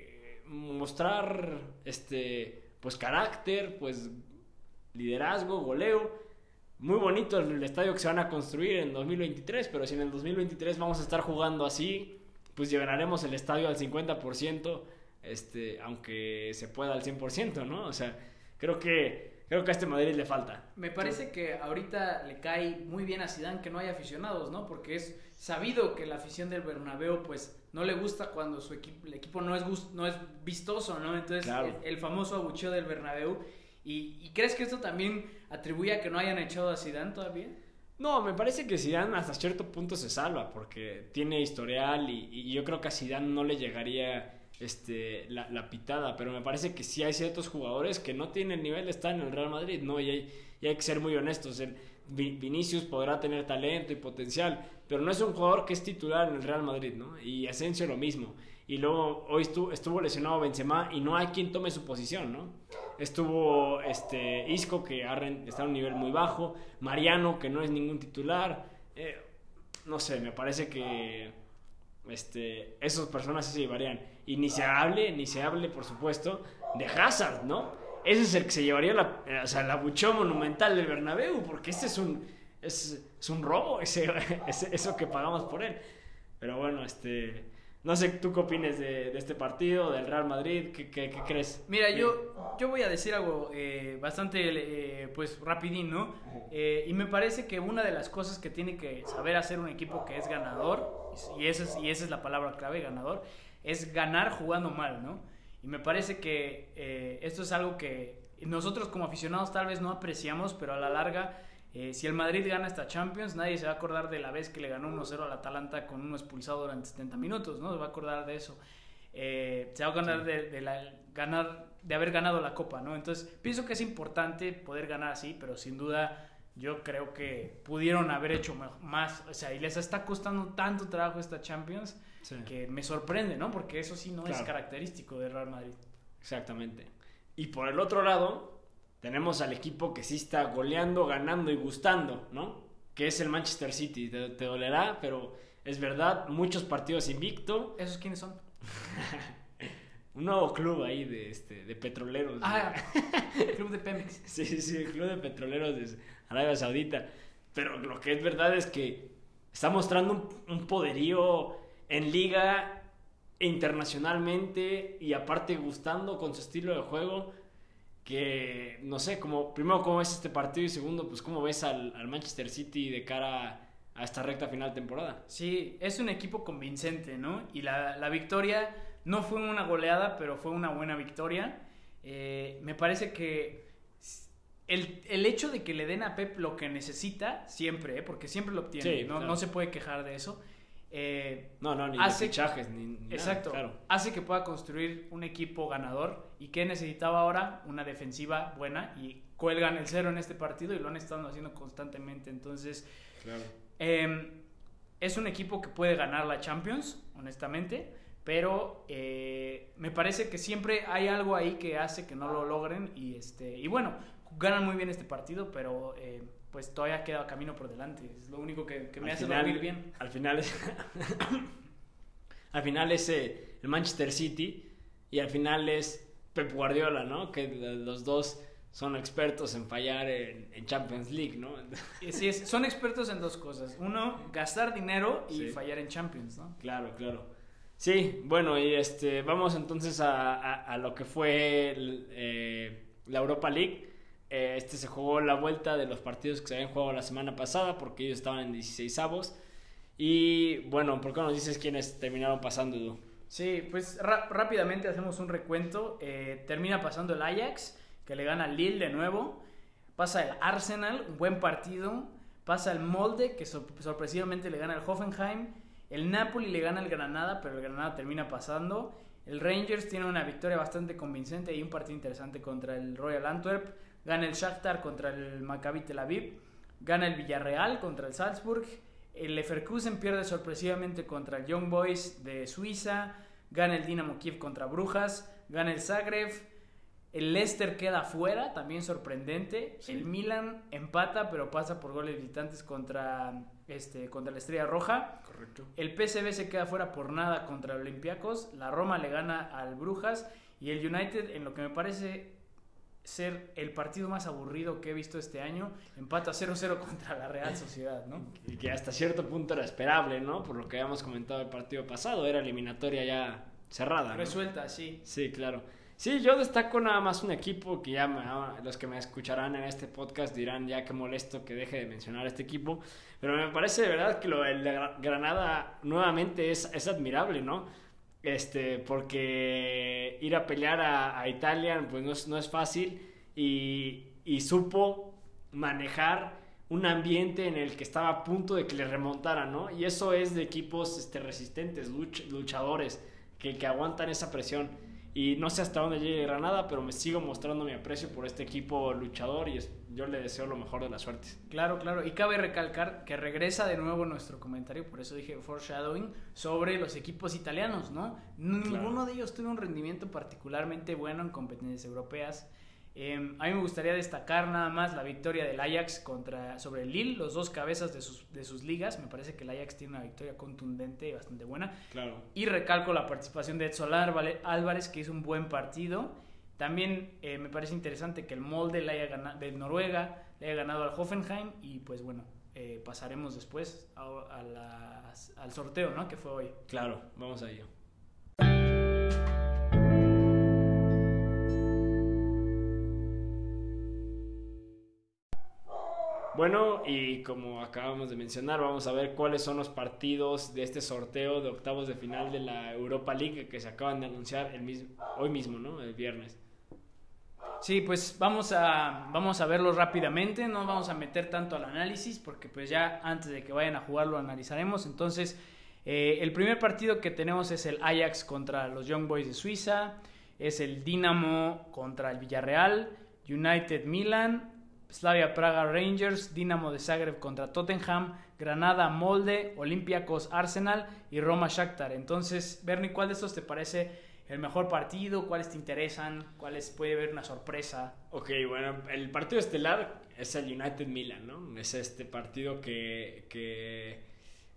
mostrar este pues carácter, pues liderazgo, goleo. Muy bonito el estadio que se van a construir en 2023, pero si en el 2023 vamos a estar jugando así, pues llenaremos el estadio al 50%, este, aunque se pueda al 100%, ¿no? O sea, creo que, creo que a este Madrid le falta. Me parece que ahorita le cae muy bien a Zidane que no haya aficionados, ¿no? Porque es sabido que la afición del Bernabéu, pues, no le gusta cuando su equipo, el equipo no es, no es vistoso, ¿no? Entonces, el, famoso abucheo del Bernabéu. ¿Y, ¿Y crees que esto también atribuye a que no hayan echado a Zidane todavía? No, me parece que Zidane hasta cierto punto se salva porque tiene historial y, yo creo que a Zidane no le llegaría este, la, pitada, pero me parece que sí hay ciertos jugadores que no tienen el nivel de estar en el Real Madrid, ¿no? Y hay, hay que ser muy honestos. El Vinicius podrá tener talento y potencial, pero no es un jugador que es titular en el Real Madrid, ¿no? Y Asensio lo mismo. Y luego hoy estuvo, lesionado Benzema y no hay quien tome su posición, ¿no? Estuvo este, Isco, que está a un nivel muy bajo. Mariano, que no es ningún titular. Eh, no sé, me parece que este, esas personas se llevarían. Y ni se hable, ni se hable, por supuesto, de Hazard, ¿no? Ese es el que se llevaría la, o sea, la buchón monumental del Bernabéu, porque este es un, es, un robo, ese, eso que pagamos por él. Pero bueno, este no sé, ¿tú qué opinas de, este partido, del Real Madrid? ¿Qué, crees? Mira, yo, yo voy a decir algo eh, bastante, eh, pues, rapidín, ¿no? Eh, y me parece que una de las cosas que tiene que saber hacer un equipo que es ganador, y esa es, y esa es la palabra clave, ganador, es ganar jugando mal, ¿no? Y me parece que esto es algo que nosotros como aficionados tal vez no apreciamos, pero a la larga eh, si el Madrid gana esta Champions, nadie se va a acordar de la vez que le ganó 1-0 al Atalanta con uno expulsado durante 70 minutos, ¿no? Se va a acordar de eso. Eh, se va a acordar de, la, ganar, de haber ganado la Copa, ¿no? Entonces, pienso que es importante poder ganar así, pero sin duda yo creo que pudieron haber hecho más, o sea, y les está costando tanto trabajo esta Champions que me sorprende, ¿no? Porque eso sí no es característico de Real Madrid. Exactamente. Y por el otro lado, tenemos al equipo que sí está goleando, ganando y gustando, ¿no? Que es el Manchester City. Te, dolerá, pero es verdad, muchos partidos invicto. ¿Esos quiénes son? Un nuevo club ahí de, este, de petroleros. Ah, el club de Pemex. sí, sí, el club de petroleros de Arabia Saudita. Pero lo que es verdad es que está mostrando un, un poderío en liga internacionalmente y aparte gustando con su estilo de juego que, no sé, como, primero, ¿cómo ves este partido? Y segundo, pues, ¿cómo ves al, Manchester City de cara a esta recta final de temporada. Sí, es un equipo convincente, ¿no? Y la, la victoria no fue una goleada, pero fue una buena victoria. Eh, me parece que el, el, hecho de que le den a Pep lo que necesita, siempre, ¿eh? porque siempre lo obtiene, Sí, no, claro. no se puede quejar de eso. Eh, No, no, ni Hace- de fichajes, ni, ni nada, Exacto. claro. Hace que pueda construir un equipo ganador. ¿Y qué necesitaba ahora? Una defensiva buena. Y cuelgan el cero en este partido y lo han estado haciendo constantemente. Entonces, claro. eh, es un equipo que puede ganar la Champions, honestamente. Pero eh, me parece que siempre hay algo ahí que hace que no lo logren. Y, este, y bueno, ganan muy bien este partido, pero eh, pues todavía queda camino por delante. Es lo único que, que me Al hace final- dormir bien. Al final es. al final es eh, el Manchester City y al final es Pep Guardiola, ¿no? Que los dos son expertos en fallar en, en Champions League, ¿no? Sí, es- son expertos en dos cosas. Uno, gastar dinero y Sí. fallar en Champions, ¿no? Claro, claro. Sí, bueno, y este, vamos entonces a, a- a lo que fue el, eh, la Europa League. Eh, este se jugó la vuelta de los partidos que se habían jugado la semana pasada porque ellos estaban en 16 avos. Y bueno, ¿por qué no nos dices quiénes terminaron pasando, Edu? Sí, pues rápidamente hacemos un recuento. Eh, termina pasando el Ajax, que le gana al Lille de nuevo. Pasa el Arsenal, un buen partido. Pasa el Molde, que sor- sorpresivamente le gana al Hoffenheim. El Napoli le gana al Granada, pero el Granada termina pasando. El Rangers tiene una victoria bastante convincente y un partido interesante contra el Royal Antwerp. Gana el Shakhtar contra el Maccabi Tel Aviv. Gana el Villarreal contra el Salzburg. El Leverkusen pierde sorpresivamente contra el Young Boys de Suiza. Gana el Dinamo Kiev contra Brujas. Gana el Zagreb. El Leicester queda fuera, también sorprendente. Sí. El Milan empata, pero pasa por goles visitantes contra, este, contra la Estrella Roja. Correcto. El PSV se queda fuera por nada contra el Olympiacos. La Roma le gana al Brujas. Y el United, en lo que me parece ser el partido más aburrido que he visto este año, empata 0-0 contra la Real Sociedad, ¿no? Y que hasta cierto punto era esperable, ¿no? Por lo que habíamos comentado el partido pasado, era eliminatoria ya cerrada. ¿no? Resuelta, sí. Sí, claro. Sí, yo destaco nada más un equipo que ya me- ah, los que me escucharán en este podcast dirán ya que molesto que deje de mencionar este equipo, pero me parece de verdad que lo de Gra- Granada nuevamente es, es admirable, ¿no? Este, porque ir a pelear a, Italia pues no es, no es fácil y, y supo manejar un ambiente en el que estaba a punto de que le remontaran, ¿no? Y eso es de equipos este, resistentes, luch- luchadores, que, que aguantan esa presión. Y no sé hasta dónde llegue Granada, pero me sigo mostrando mi aprecio por este equipo luchador y yo le deseo lo mejor de las suertes. Claro, claro. Y cabe recalcar que regresa de nuevo nuestro comentario, por eso dije foreshadowing, sobre los equipos italianos, ¿no? Ninguno de ellos tuvo un rendimiento particularmente bueno en competencias europeas. Eh, a mí me gustaría destacar nada más la victoria del Ajax contra, sobre el Lille, los dos cabezas de sus, de sus ligas. Me parece que el Ajax tiene una victoria contundente y bastante buena. Claro. Y recalco la participación de Edson Álvare- Álvarez, que hizo un buen partido. También eh, me parece interesante que el Molde le haya ganado, de Noruega le haya ganado al Hoffenheim. Y pues bueno, eh, pasaremos después a, a las- al sorteo, ¿no? Que fue hoy. Claro, vamos a ello. Bueno, y como acabamos de mencionar, vamos a ver cuáles son los partidos de este sorteo de octavos de final de la Europa League que se acaban de anunciar el mismo, hoy mismo, ¿no? El viernes. Sí, pues vamos a, vamos a verlo rápidamente, no vamos a meter tanto al análisis porque pues ya antes de que vayan a jugar lo analizaremos. Entonces, eh, el primer partido que tenemos es el Ajax contra los Young Boys de Suiza, es el Dinamo contra el Villarreal, United Milan, Slavia Praga Rangers, Dinamo de Zagreb contra Tottenham, Granada Molde, Olympiacos Arsenal y Roma Shakhtar. Entonces, Bernie, ¿cuál de estos te parece el mejor partido? ¿Cuáles te interesan? ¿Cuáles puede haber una sorpresa? Ok, bueno, el partido estelar es el United Milan, ¿no? Es este partido que, que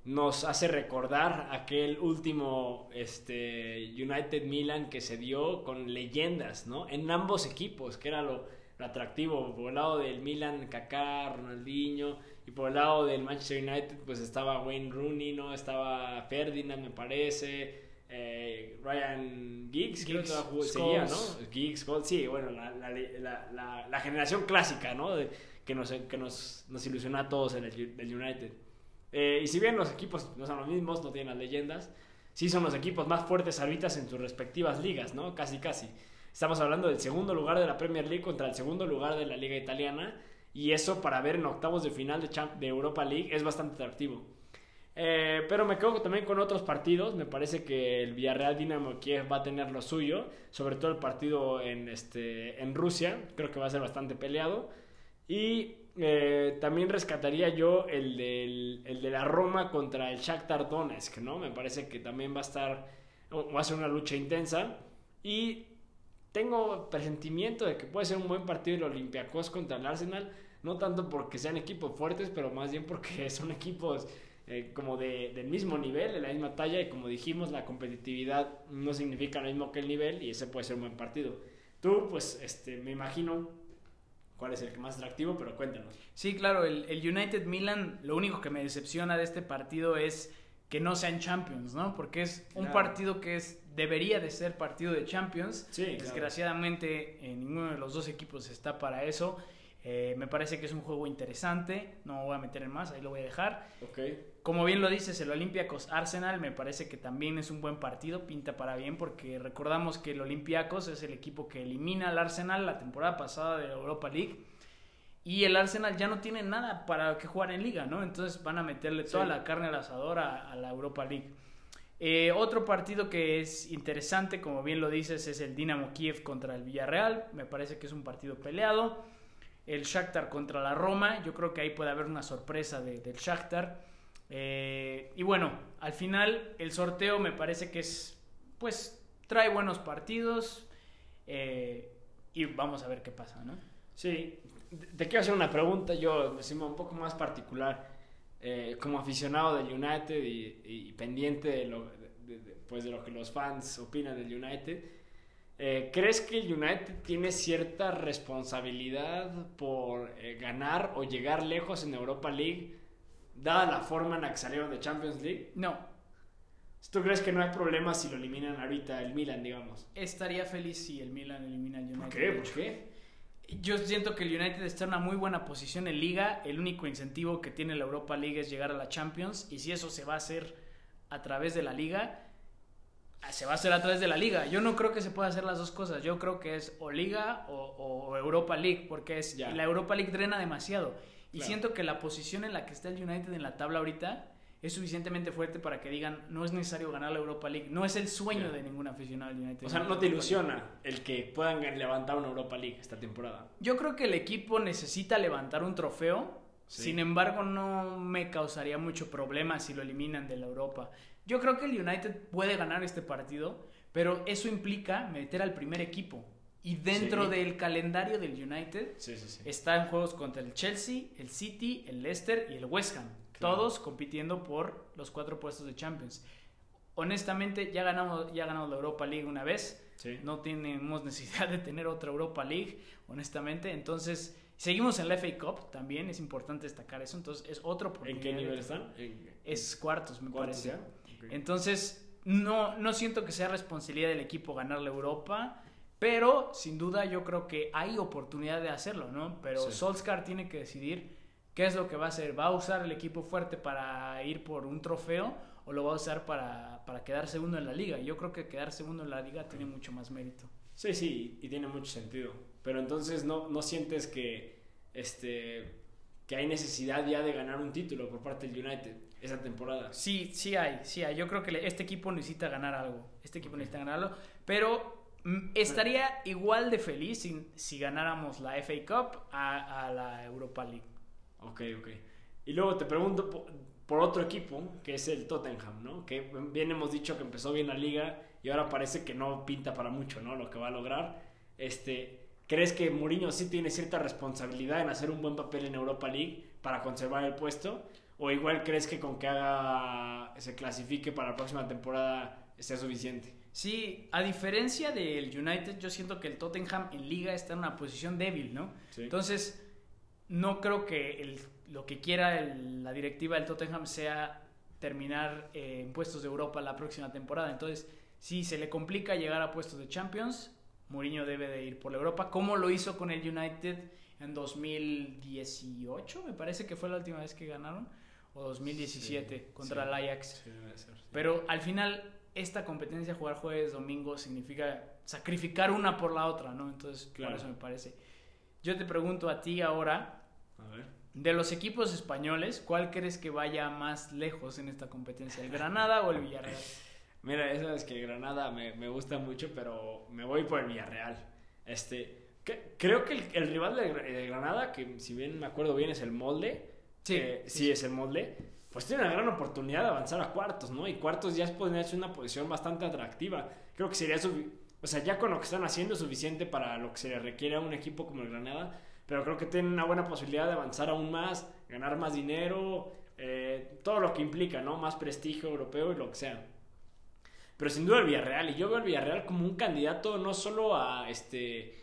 nos hace recordar aquel último este, United Milan que se dio con leyendas, ¿no? En ambos equipos, que era lo, lo atractivo. Por el lado del Milan, Kaká, Ronaldinho, y por el lado del Manchester United, pues estaba Wayne Rooney, ¿no? Estaba Ferdinand, me parece. eh, Ryan Giggs, que Giggs, todavía jugó- seguía, ¿no? Giggs, Scholes, sí, bueno, la, la, la, la, generación clásica, ¿no? De- que nos, que nos, nos ilusionó a todos en el, del United. Eh, y si bien los equipos no son los mismos, no tienen las leyendas, sí son los equipos más fuertes ahorita en sus respectivas ligas, ¿no? Casi, casi. Estamos hablando del segundo lugar de la Premier League contra el segundo lugar de la Liga Italiana. Y eso para ver en octavos de final de, de Europa League es bastante atractivo. Eh, pero me quedo también con otros partidos. Me parece que el Villarreal Dinamo Kiev va a tener lo suyo. Sobre todo el partido en, este, en Rusia. Creo que va a ser bastante peleado. Y eh, también rescataría yo el, el de la Roma contra el Shakhtar Donetsk, ¿no? Me parece que también va a estar, va a ser una lucha intensa. Y tengo presentimiento de que puede ser un buen partido el Olympiacos contra el Arsenal. No tanto porque sean equipos fuertes, pero más bien porque son equipos eh, como de, del mismo nivel, de la misma talla. Y como dijimos, la competitividad no significa lo mismo que el nivel y ese puede ser un buen partido. Tú, pues, este, me imagino cuál es el más atractivo, pero cuéntanos. Sí, claro, el, el United Milan, lo único que me decepciona de este partido es que no sean Champions, ¿no? Porque es un partido que es debería de ser partido de Champions. Desgraciadamente ninguno de los dos equipos está para eso. Eh, me parece que es un juego interesante, no me voy a meter en más, ahí lo voy a dejar. Okay. Como bien lo dices, el Olympiacos Arsenal me parece que también es un buen partido, pinta para bien, porque recordamos que el Olympiacos es el equipo que elimina al Arsenal la temporada pasada de la Europa League y el Arsenal ya no tiene nada para que jugar en liga, ¿no? Entonces van a meterle toda la carne al asador a, la Europa League. Eh, otro partido que es interesante, como bien lo dices, es el Dinamo Kiev contra el Villarreal. Me parece que es un partido peleado. El Shakhtar contra la Roma. Yo creo que ahí puede haber una sorpresa del Shakhtar. Eh, y bueno, al final el sorteo me parece que es, pues, trae buenos partidos. Eh, y vamos a ver qué pasa, ¿no? Sí, te quiero hacer una pregunta, yo me un poco más particular, eh, como aficionado del United y, pendiente de lo, pues de lo que los fans opinan del United. Eh, ¿Crees que el United tiene cierta responsabilidad por eh, ganar o llegar lejos en Europa League, dada la forma en la que salieron de Champions League? No. ¿Tú crees que no hay problema si lo eliminan ahorita el Milan, digamos? Estaría feliz si el Milan elimina al United. ¿Por qué? ¿Por qué? Yo siento que el United está en una muy buena posición en liga. El único incentivo que tiene la Europa League es llegar a la Champions. Y si eso se va a hacer a través de la liga, ah, se va a hacer a través de la liga. Yo no creo que se pueda hacer las dos cosas. Yo creo que es o liga o, Europa League, porque es la Europa League drena demasiado. Y siento que la posición en la que está el United en la tabla ahorita es suficientemente fuerte para que digan no es necesario ganar la Europa League. No es el sueño de ningún aficionado del United. O sea, no te ilusiona el que puedan levantar una Europa League esta temporada. Yo creo que el equipo necesita levantar un trofeo. Sin embargo, no me causaría mucho problema si lo eliminan de la Europa. Yo creo que el United puede ganar este partido, pero eso implica meter al primer equipo. Y dentro del calendario del United están juegos contra el Chelsea, el City, el Leicester y el West Ham. Todos compitiendo por los cuatro puestos de Champions. Honestamente, ya ganamos, ya ganamos la Europa League una vez. No tenemos necesidad de tener otra Europa League, honestamente. Entonces, seguimos en la FA Cup también, es importante destacar eso. Entonces, es otro ¿En qué nivel están? Es cuartos, me parece. Entonces, no, no siento que sea responsabilidad del equipo ganar la Europa. Pero sin duda yo creo que hay oportunidad de hacerlo, ¿no? Pero Solskjaer tiene que decidir ¿Qué es lo que va a hacer? ¿Va a usar el equipo fuerte para ir por un trofeo o lo va a usar para, para quedar segundo en la liga? Yo creo que quedar segundo en la liga tiene mucho más mérito. Sí, sí, y tiene mucho sentido. Pero entonces no, no sientes que, este, que hay necesidad ya de ganar un título por parte del United esa temporada. Sí, sí hay, sí hay. Yo creo que este equipo necesita ganar algo. Este equipo necesita ganar algo. Pero mm, estaría igual de feliz si, si ganáramos la FA Cup a, a la Europa League. Ok, ok. Y luego te pregunto por, otro equipo, que es el Tottenham, ¿no? Que bien hemos dicho que empezó bien la liga y ahora parece que no pinta para mucho, ¿no? Lo que va a lograr. Este, ¿Crees que Mourinho sí tiene cierta responsabilidad en hacer un buen papel en Europa League para conservar el puesto? ¿O igual crees que con que haga, se clasifique para la próxima temporada sea suficiente? Sí, a diferencia del United, yo siento que el Tottenham en liga está en una posición débil, ¿no? Entonces, no creo que lo que quiera la directiva del Tottenham sea terminar eh, en puestos de Europa la próxima temporada. Entonces, si se le complica llegar a puestos de Champions, Mourinho debe de ir por la Europa, como lo hizo con el United en 2018, me parece que fue la última vez que ganaron, o 2017 Sí, contra sí. el Ajax. Sí, debe ser, sí. Pero al final, esta competencia, jugar jueves, domingo, significa sacrificar una por la otra, ¿no? Entonces, Claro. por eso me parece. Yo te pregunto a ti ahora, A ver. de los equipos españoles, ¿cuál crees que vaya más lejos en esta competencia? ¿El Granada o el Villarreal? Mira, esa es que Granada me, me gusta mucho, pero me voy por el Villarreal. Este, que- creo que el, el rival de, Gra- de Granada, que si bien me acuerdo bien es el Molde, Sí, eh, sí, sí, es el Molde, pues tiene una gran oportunidad de avanzar a cuartos, ¿no? Y cuartos ya es ponerse una posición bastante atractiva. Creo que sería o sea, ya con lo que están haciendo es suficiente para lo que se le requiere a un equipo como el Granada, pero creo que tienen una buena posibilidad de avanzar aún más, ganar más dinero, eh, todo lo que implica, ¿no? Más prestigio europeo y lo que sea. Pero sin duda el Villarreal, y yo veo al Villarreal como un candidato no solo a este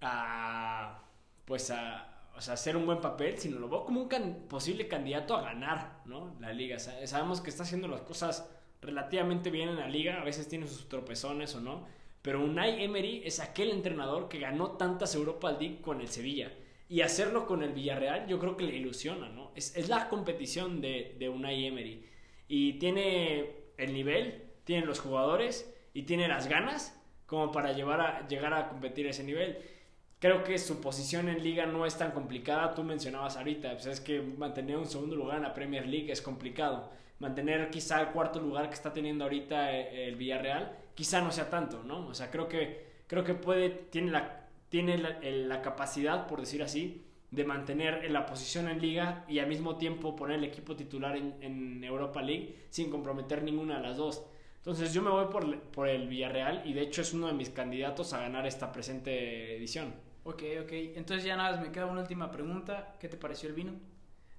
a pues a o sea, hacer un buen papel, sino lo veo como un posible candidato a ganar, ¿no? La liga. Sa- sabemos que está haciendo las cosas relativamente bien en la liga, a veces tiene sus tropezones o no, pero Unai Emery es aquel entrenador que ganó tantas Europa League con el Sevilla. Y hacerlo con el Villarreal yo creo que le ilusiona, ¿no? Es, es la competición de, de Unai Emery. Y tiene el nivel, tiene los jugadores y tiene las ganas como para llevar a, llegar a competir a ese nivel. Creo que su posición en liga no es tan complicada. Tú mencionabas ahorita, pues es que mantener un segundo lugar en la Premier League es complicado. Mantener quizá el cuarto lugar que está teniendo ahorita eh, el Villarreal, quizá no sea tanto, ¿no? O sea, creo que, creo que puede, tiene, la, tiene la, el- la capacidad, por decir así, de mantener la posición en liga y al mismo tiempo poner el equipo titular en, en Europa League sin comprometer ninguna de las dos. Entonces yo me voy por, por el Villarreal y de hecho es uno de mis candidatos a ganar esta presente edición. Ok, ok. Entonces ya nada más me queda una última pregunta. ¿Qué te pareció el vino?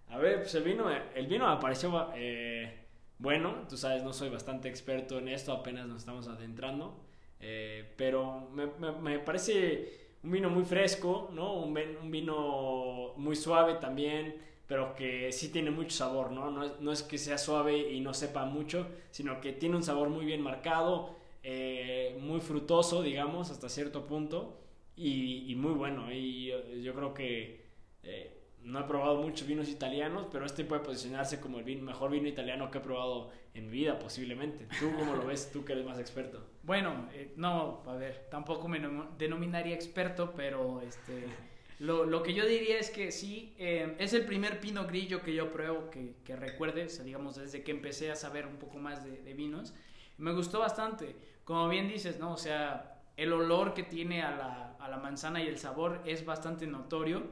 A ver, pues el vino, el vino me pareció eh, bueno. Tú sabes, no soy bastante experto en esto, apenas nos estamos adentrando. Eh, pero me, parece un vino muy fresco, ¿no? Un, vino muy suave también, pero que sí tiene mucho sabor, ¿no? No es, que sea suave y no sepa mucho, sino que tiene un sabor muy bien marcado, eh, muy frutoso, digamos, hasta cierto punto, y, muy bueno. Y yo, yo creo que eh, no he probado muchos vinos italianos, pero este puede posicionarse como el vino- mejor vino italiano que he probado en mi vida, posiblemente. ¿Tú cómo lo ves? Tú que eres más experto. Bueno, eh, no, a ver, tampoco me nom- denominaría experto, pero este, lo, lo que yo diría es que sí, eh, es el primer pino grillo que yo pruebo que, que recuerde, o sea, digamos, desde que empecé a saber un poco más de, de vinos. Me gustó bastante, como bien dices, ¿no? O sea, el olor que tiene a la, a la manzana y el sabor es bastante notorio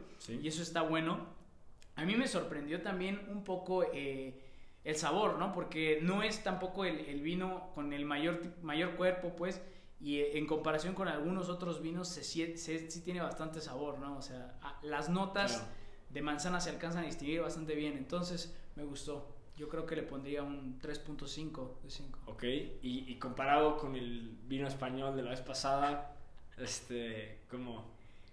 y eso está bueno. A mí me sorprendió también un poco eh, el sabor, ¿no? Porque no es tampoco el, el vino con el mayor, mayor cuerpo, pues, y eh, en comparación con algunos otros vinos, se, se- sí tiene bastante sabor, ¿no? O sea, a- las notas Claro. de manzana se alcanzan a distinguir bastante bien, entonces me gustó. Yo creo que le pondría un 3.5 de 5. Ok, y, y comparado con el vino español de la vez pasada, este, ¿cómo?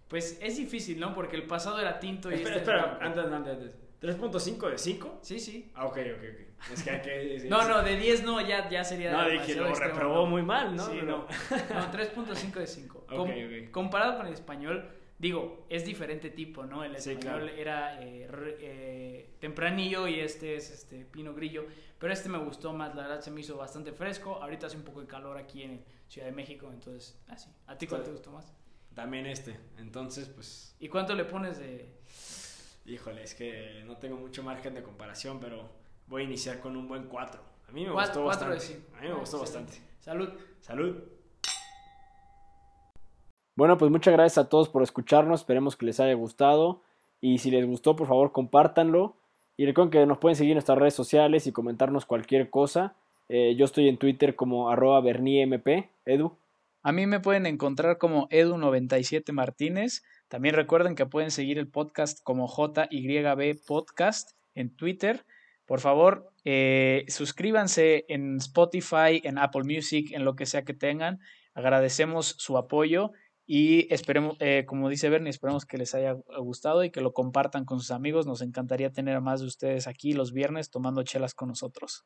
Pues es difícil, ¿no? Porque el pasado era tinto y Espera, este espera, era antes, antes, antes. ¿3.5 de 5? Sí, sí. Ah, ok, ok, ok. Es que hay que... No, no, de 10 no, ya, ya sería No, dije, lo extremo, reprobó ¿no? muy mal, ¿no? Sí, no. No, 3.5 de 5. Ok, ok. Comparado con el español, digo, es diferente tipo, ¿no? El Sí, español claro. era eh, re- eh, tempranillo y este es este pino grillo. Pero este me gustó más, la verdad se me hizo bastante fresco. Ahorita hace un poco de calor aquí en Ciudad de México, entonces así. ¿A ti cuál te gustó más? También este. Entonces, pues, ¿Y cuánto le pones de...? híjole, es que no tengo mucho margen de comparación, pero voy a iniciar con un buen 4. A mí me Cuat- gustó cuatro de bastante. cinco. A mí me Ah, gustó excelente. bastante. Salud. Salud. Bueno, pues muchas gracias a todos por escucharnos. Esperemos que les haya gustado. Y si les gustó, por favor, compártanlo. Y recuerden que nos pueden seguir en nuestras redes sociales y comentarnos cualquier cosa. Eh, yo estoy en Twitter como arroba berniemp. Edu. A mí me pueden encontrar como Edu97 Martínez. También recuerden que pueden seguir el podcast como JYB Podcast en Twitter. Por favor, eh, suscríbanse en Spotify, en Apple Music, en lo que sea que tengan. Agradecemos su apoyo y esperemos, eh, como dice Bernie, esperemos que les haya gustado y que lo compartan con sus amigos. Nos encantaría tener a más de ustedes aquí los viernes tomando chelas con nosotros.